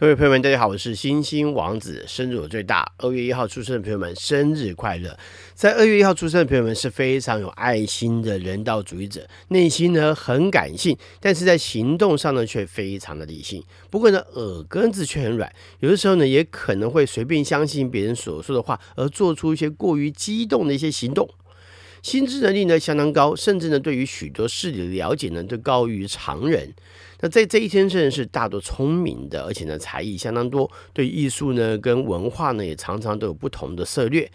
各位朋友们，大家好，我是星星王子，生日我最大。二月一号出生的朋友们，生日快乐！在二月一号出生的朋友们是非常有爱心的人道主义者，内心呢很感性，但是在行动上呢却非常的理性。不过呢，耳根子却很软，有的时候呢也可能会随便相信别人所说的话，而做出一些过于激动的一些行动。心智能力呢相当高，甚至呢对于许多事理的了解呢都高于常人。那在这一天，真的是大多聪明的，而且呢才艺相当多，对艺术呢跟文化呢也常常都有不同的涉略。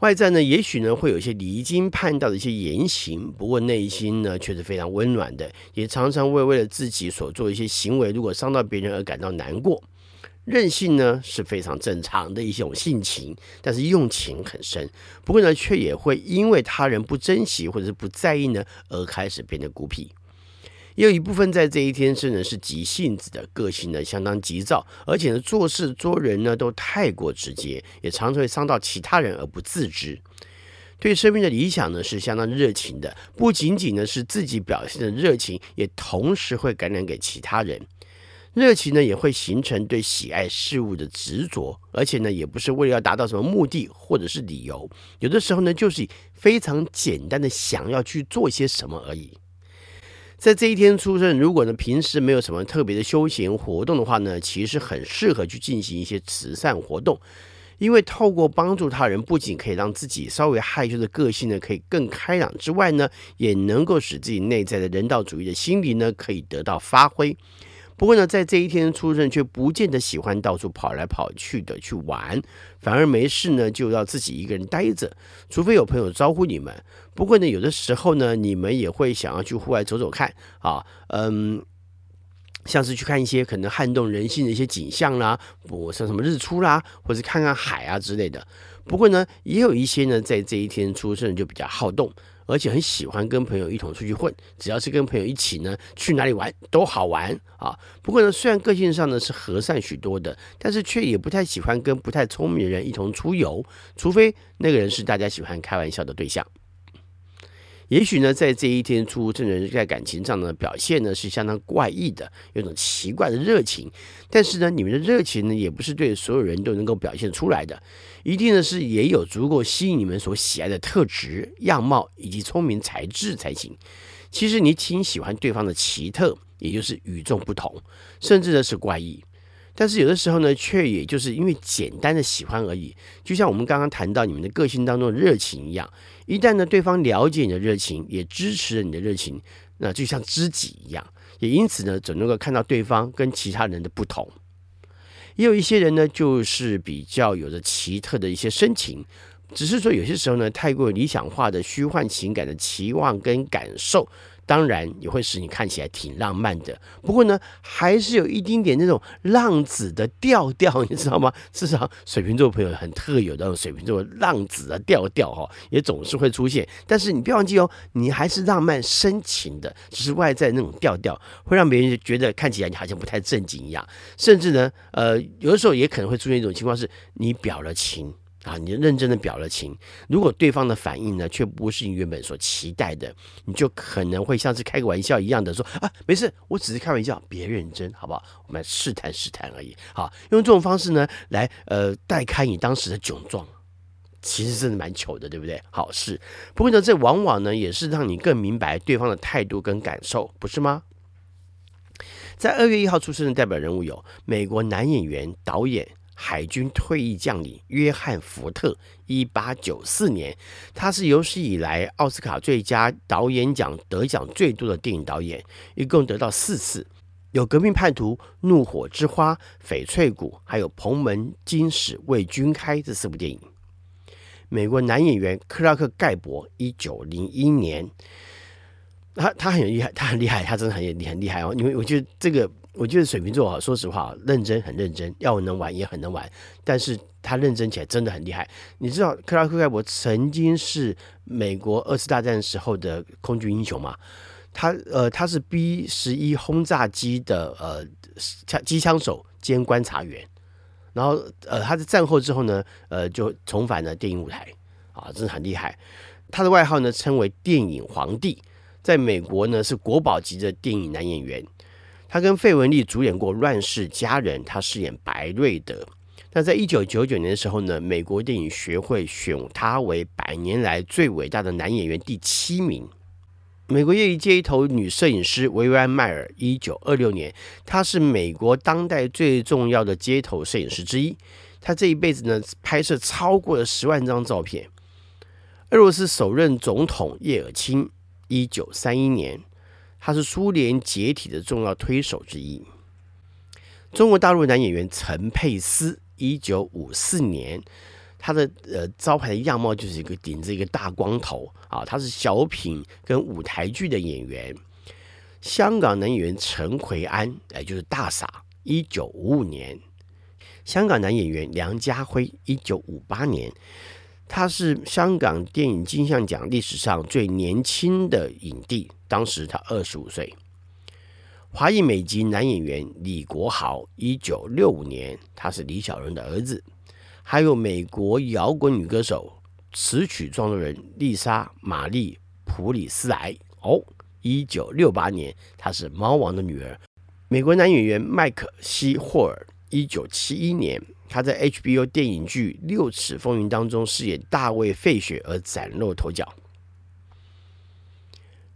外在呢也许呢会有一些离经叛道的一些言行，不过内心呢却是非常温暖的，也常常会为了自己所做一些行为，如果伤到别人而感到难过。任性呢是非常正常的一种性情，但是用情很深。不过呢，却也会因为他人不珍惜或者是不在意呢，而开始变得孤僻。也有一部分在这一天生呢是急性子的，个性呢相当急躁，而且呢做事做人呢都太过直接，也常常会伤到其他人而不自知。对生命的理想呢是相当热情的，不仅仅呢是自己表现的热情，也同时会感染给其他人。热情呢也会形成对喜爱事物的执着，而且呢也不是为了要达到什么目的或者是理由，有的时候呢就是非常简单的想要去做些什么而已。在这一天出生，如果呢平时没有什么特别的休闲活动的话呢，其实很适合去进行一些慈善活动，因为透过帮助他人，不仅可以让自己稍微害羞的个性呢可以更开朗之外呢，也能够使自己内在的人道主义的心理呢可以得到发挥。不过呢，在这一天出生却不见得喜欢到处跑来跑去的去玩，反而没事呢就要自己一个人待着，除非有朋友招呼你们。不过呢，有的时候呢，你们也会想要去户外走走看啊，嗯，像是去看一些可能撼动人心的一些景象啦，不像什么日出啦，或者看看海啊之类的。不过呢，也有一些呢，在这一天出生就比较好动。而且很喜欢跟朋友一同出去混，只要是跟朋友一起呢，去哪里玩都好玩啊。不过呢，虽然个性上呢是和善许多的，但是却也不太喜欢跟不太聪明的人一同出游，除非那个人是大家喜欢开玩笑的对象。也许呢，在这一天出生人在感情上的表现呢是相当怪异的，有种奇怪的热情。但是呢，你们的热情呢也不是对所有人都能够表现出来的，一定呢是也有足够吸引你们所喜爱的特质、样貌以及聪明才智才行。其实你挺喜欢对方的奇特，也就是与众不同，甚至呢是怪异。但是有的时候呢，却也就是因为简单的喜欢而已，就像我们刚刚谈到你们的个性当中的热情一样。一旦呢，对方了解你的热情，也支持了你的热情，那就像知己一样。也因此呢，总能够看到对方跟其他人的不同。也有一些人呢，就是比较有着奇特的一些深情，只是说有些时候呢，太过理想化的虚幻情感的期望跟感受。当然也会使你看起来挺浪漫的，不过呢，还是有一丁点那种浪子的调调，你知道吗？至少水瓶座朋友很特有的那种水瓶座浪子的调调哈，也总是会出现。但是你不要忘记哦，你还是浪漫深情的，只是外在那种调调会让别人觉得看起来你好像不太正经一样，甚至呢，呃，有的时候也可能会出现一种情况，是你表了情。啊，你认真的表了情，如果对方的反应呢，却不是你原本所期待的，你就可能会像是开个玩笑一样的说啊，没事，我只是开玩笑，别认真，好不好？我们试探试探而已。好，用这种方式呢，来呃带开你当时的窘状，其实真的蛮糗的，对不对？好事，不过呢，这往往呢也是让你更明白对方的态度跟感受，不是吗？在二月一号出生的代表人物有美国男演员、导演。海军退役将领约翰·福特，一八九四年，他是有史以来奥斯卡最佳导演奖得奖最多的电影导演，一共得到四次，有《革命叛徒》、《怒火之花》、《翡翠谷》，还有《蓬门今始为君开》这四部电影。美国男演员克拉克·盖博，一九零一年，他他很厉害，他很厉害，他真的很厉很厉害哦，因为我觉得这个。我觉得水瓶座啊，说实话，认真很认真，要能玩也很能玩，但是他认真起来真的很厉害。你知道克拉克盖博曾经是美国二次大战时候的空军英雄吗？他呃，他是 B 十一轰炸机的呃枪机枪手兼观察员，然后呃，他在战后之后呢，呃，就重返了电影舞台啊，真的很厉害。他的外号呢称为电影皇帝，在美国呢是国宝级的电影男演员。他跟费雯丽主演过《乱世佳人》，他饰演白瑞德。那在一九九九年的时候呢，美国电影学会选他为百年来最伟大的男演员第七名。美国业余街头女摄影师维维安·迈尔，一九二六年，她是美国当代最重要的街头摄影师之一。她这一辈子呢，拍摄超过了十万张照片。俄罗斯首任总统叶尔钦，一九三一年，他是苏联解体的重要推手之一。中国大陆男演员陈佩斯，一九五四年。他的呃招牌的样貌就是一个顶着一个大光头啊，他是小品跟舞台剧的演员。香港男演员陈奎安，哎，就是大傻，一九五五年。香港男演员梁家辉，一九五八年，他是香港电影金像奖历史上最年轻的影帝，当时他二十五岁。华裔美籍男演员李国豪，一九六五年，他是李小龙的儿子。还有美国摇滚女歌手、词曲创作人丽莎·玛丽·普里斯莱哦，一九六八年，她是猫王的女儿。美国男演员麦克西·霍尔，一九七一年，他在 HBO 电影剧《六尺风云》当中饰演大卫·费雪而崭露头角。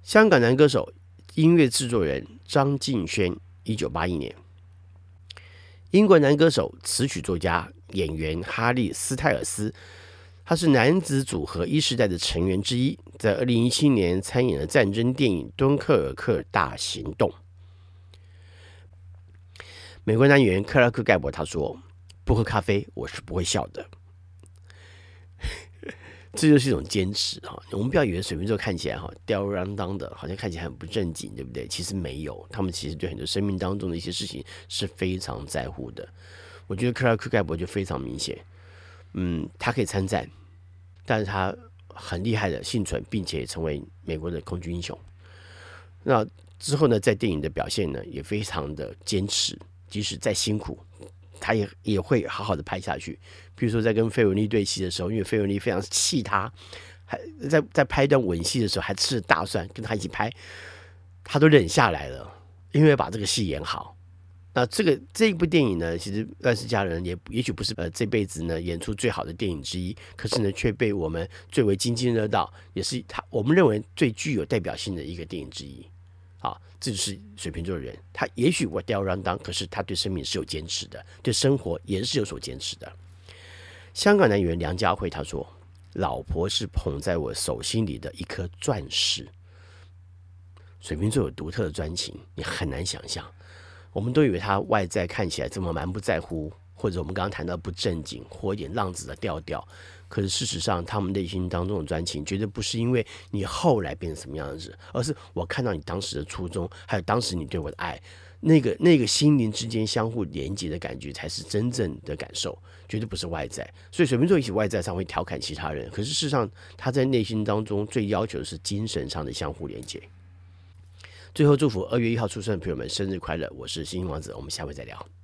香港男歌手、音乐制作人张敬轩，一九八一年。英国男歌手、词曲作家。演员哈利·斯泰尔斯，他是男子组合一世代的成员之一，在二零一七年参演了战争电影《敦刻尔克大行动》。美国男演员克拉克·盖博他说：“不喝咖啡，我是不会笑的。”这就是一种坚持哈。我们不要以为水瓶座看起来哈吊儿郎当的，好像看起来很不正经，对不对？其实没有，他们其实对很多生命当中的一些事情是非常在乎的。我觉得克拉克盖博就非常明显，嗯，他可以参战，但是他很厉害的幸存，并且成为美国的空军英雄。那之后呢，在电影的表现呢，也非常的坚持，即使再辛苦，他也也会好好的拍下去。比如说在跟费雯丽对戏的时候，因为费雯丽非常气他，还在在拍一段吻戏的时候，还吃了大蒜跟他一起拍，他都忍下来了，因为要把这个戏演好。那这个这一部电影呢，其实《乱世佳人》也也许不是呃这辈子呢演出最好的电影之一，可是呢却被我们最为津津乐道，也是他我们认为最具有代表性的一个电影之一。好，这就是水瓶座的人，他也许我吊儿郎当，可是他对生命是有坚持的，对生活也是有所坚持的。香港男演员梁家辉他说：“老婆是捧在我手心里的一颗钻石。”水瓶座有独特的专情，你很难想象。我们都以为他外在看起来这么蛮不在乎，或者我们刚刚谈到不正经或一点浪子的调调，可是事实上，他们内心当中的专情，绝对不是因为你后来变成什么样子，而是我看到你当时的初衷，还有当时你对我的爱，那个那个心灵之间相互连接的感觉，才是真正的感受，绝对不是外在。所以水瓶座一起外在上会调侃其他人，可是事实上他在内心当中最要求的是精神上的相互连接。最后祝福二月一号出生的朋友们生日快乐！我是星星王子，我们下回再聊。